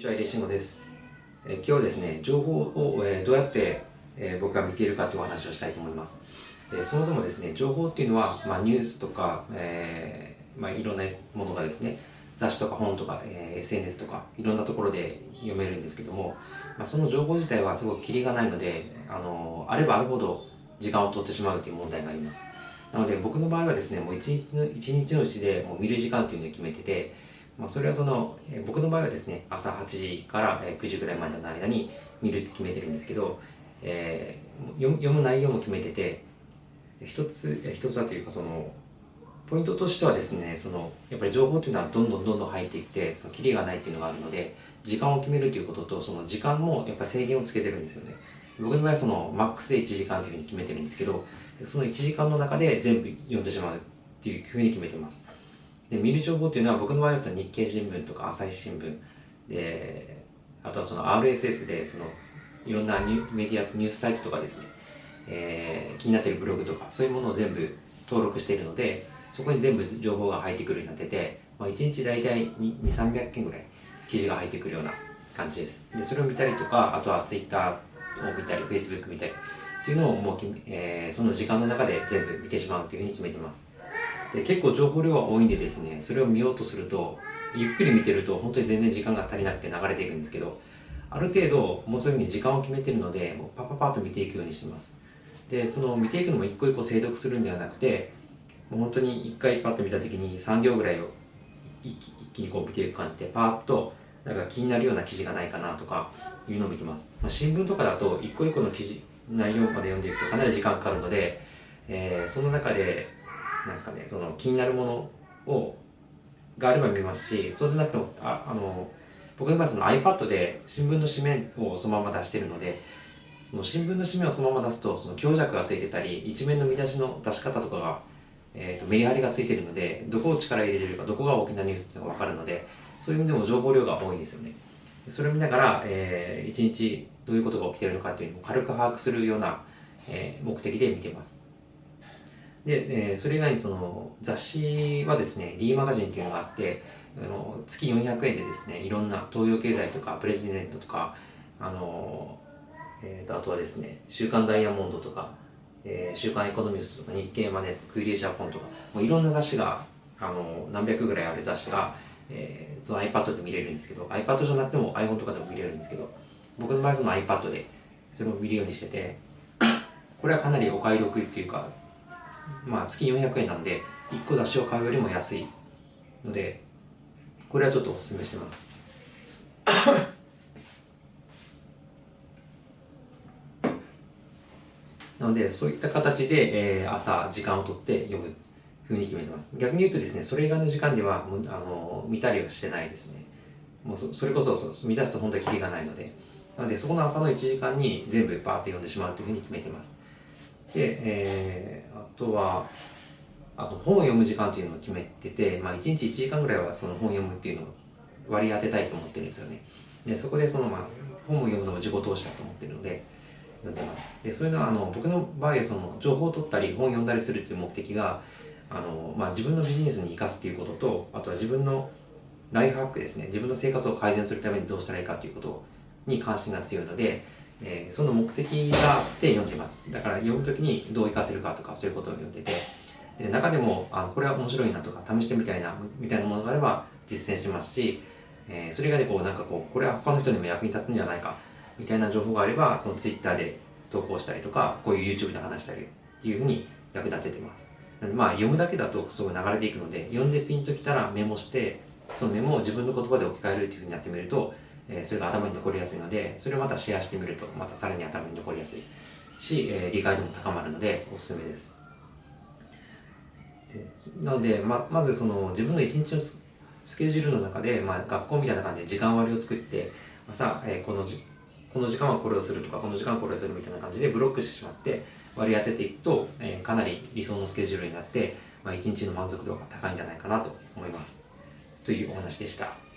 にちは、入江慎吾です。え今日ですね、情報を、えどうやって、え僕が見ているかというお話をしたいと思います。でそもそもですね、情報っていうのは、まあ、ニュースとか、えーまあ、いろんなものがですね、雑誌とか本とか、えー SNS とか、いろんなところで読めるんですけども、まあ、その情報自体はすごくキリがないので、あのあればあるほど時間を取ってしまうという問題があります。なので僕の場合はですね、もう一日の一日のうちでもう見る時間というのを決めてて、まあ、それはその、え僕の場合はですね、朝8時から9時ぐらいまでの間に見るって決めてるんですけど、えー読む内容も決めてて、一つ、え一つはというかその、ポイントとしてはですね、その、やっぱり情報というのはどんどんどんどん入ってきて、その、キリがないっていうのがあるので、時間を決めるということと、その時間もやっぱ制限をつけてるんですよね。僕の場合はその、マックスで1時間というふうに決めてるんですけど、その1時間の中で全部読んでしまうっていうふうに決めてます。で見る情報っていうのは僕の場合はその日経新聞とか朝日新聞であとはその RSS でそのいろんなニュメディアニュースサイトとかですね、えー気になっているブログとかそういうものを全部登録しているのでそこに全部情報が入ってくるようになってて、まあ、1日大体2300件ぐらい記事が入ってくるような感じです。でそれを見たりとかあとは Twitter を見たり Facebook 見たりっていうのをもう、えーその時間の中で全部見てしまうというふうに決めてます。で結構情報量が多いんでですねそれを見ようとするとゆっくり見てると本当に全然時間が足りなくて流れていくんですけどある程度もうそういうふうに時間を決めてるのでもうパパパッと見ていくようにしてます。でその見ていくのも一個一個精読するんではなくてもう本当に一回パッと見た時に3行ぐらいを一気にこう見ていく感じでパーッとなんか気になるような記事がないかなとかいうのを見てます、まあ、新聞とかだと一個一個の記事内容まで読んでいくとかなり時間かかるので、えーその中でなんですかねその気になるものをがあれば見ますしそうでなくてもああの僕の場合その iPad で新聞の紙面をそのまま出してるのでその新聞の紙面をそのまま出すとその強弱がついてたり一面の見出しの出し方とかが、えー、とメリハリがついてるのでどこを力入れれるかどこが大きなニュースっていうのが分かるのでそういう意味でも情報量が多いんですよね。それを見ながら、えー、一日どういうことが起きてるのかっていうのを軽く把握するような、えー目的で見てます。で、えーそれ以外にその雑誌はですね D マガジンっていうのがあってあの月400円でですねいろんな東洋経済とかプレジデントとかあの、えーとあとはですね週刊ダイヤモンドとか、えー週刊エコノミストとか日経マネーとかクイリージャポンとかもういろんな雑誌があの何百ぐらいある雑誌が、えーその iPad で見れるんですけど iPad じゃなくても iPhone とかでも見れるんですけど僕の場合はその iPad でそれを見るようにしててこれはかなりお買い得っていうかまあ月400円なんで1個雑誌を買うよりも安いのでこれはちょっとお勧めしてます。なのでそういった形で、えー朝時間を取って読むふうに決めてます。逆に言うとですねそれ以外の時間ではあの見たりはしてないですね。もうそそれこそそ見出すと本当にキリがないので。なのでそこの朝の1時間に全部バーッと読んでしまうというふうに決めてます。で、えーあとはあと本を読む時間というのを決めてて、まあ、1日1時間ぐらいはその本を読むっていうのを割り当てたいと思ってるんですよね。でそこでその、まあ、本を読むのも自己投資だと思ってるので読んでます。でそういうのはあの僕の場合はその情報を取ったり本を読んだりするっていう目的があの、まあ、自分のビジネスに生かすっていうこととあとは自分のライフハックですね。自分の生活を改善するためにどうしたらいいかということに関心が強いので、えーその目的があって読んでます。だから読む時にどう活かせるかとかそういうことを読んでてで中でもあのこれは面白いなとか試してみたいなみたいなものがあれば実践します。し、えーそれがねこうなんかこうこれは他の人にも役に立つんじゃないかみたいな情報があればその Twitter で投稿したりとかこういう YouTube で話したりっていうふうに役立ててます。なんでまあ読むだけだとす。ごい流れていくので読んでピンときたらメモしてそのメモを自分の言葉で置き換えるっていうふうになってみると、えそれが頭に残りやすいのでそれをまたシェアしてみるとまたさらに頭に残りやすいし、え理解度も高まるのでおすすめですなのでままずその自分の一日のスケジュールの中で、まあ、学校みたいな感じで時間割を作って朝、えこのじこの時間はこれをするとかこの時間はこれをするみたいな感じでブロックしてしまって割り当てていくと、えかなり理想のスケジュールになって、まあ、一日の満足度が高いんじゃないかなと思いますというお話でした。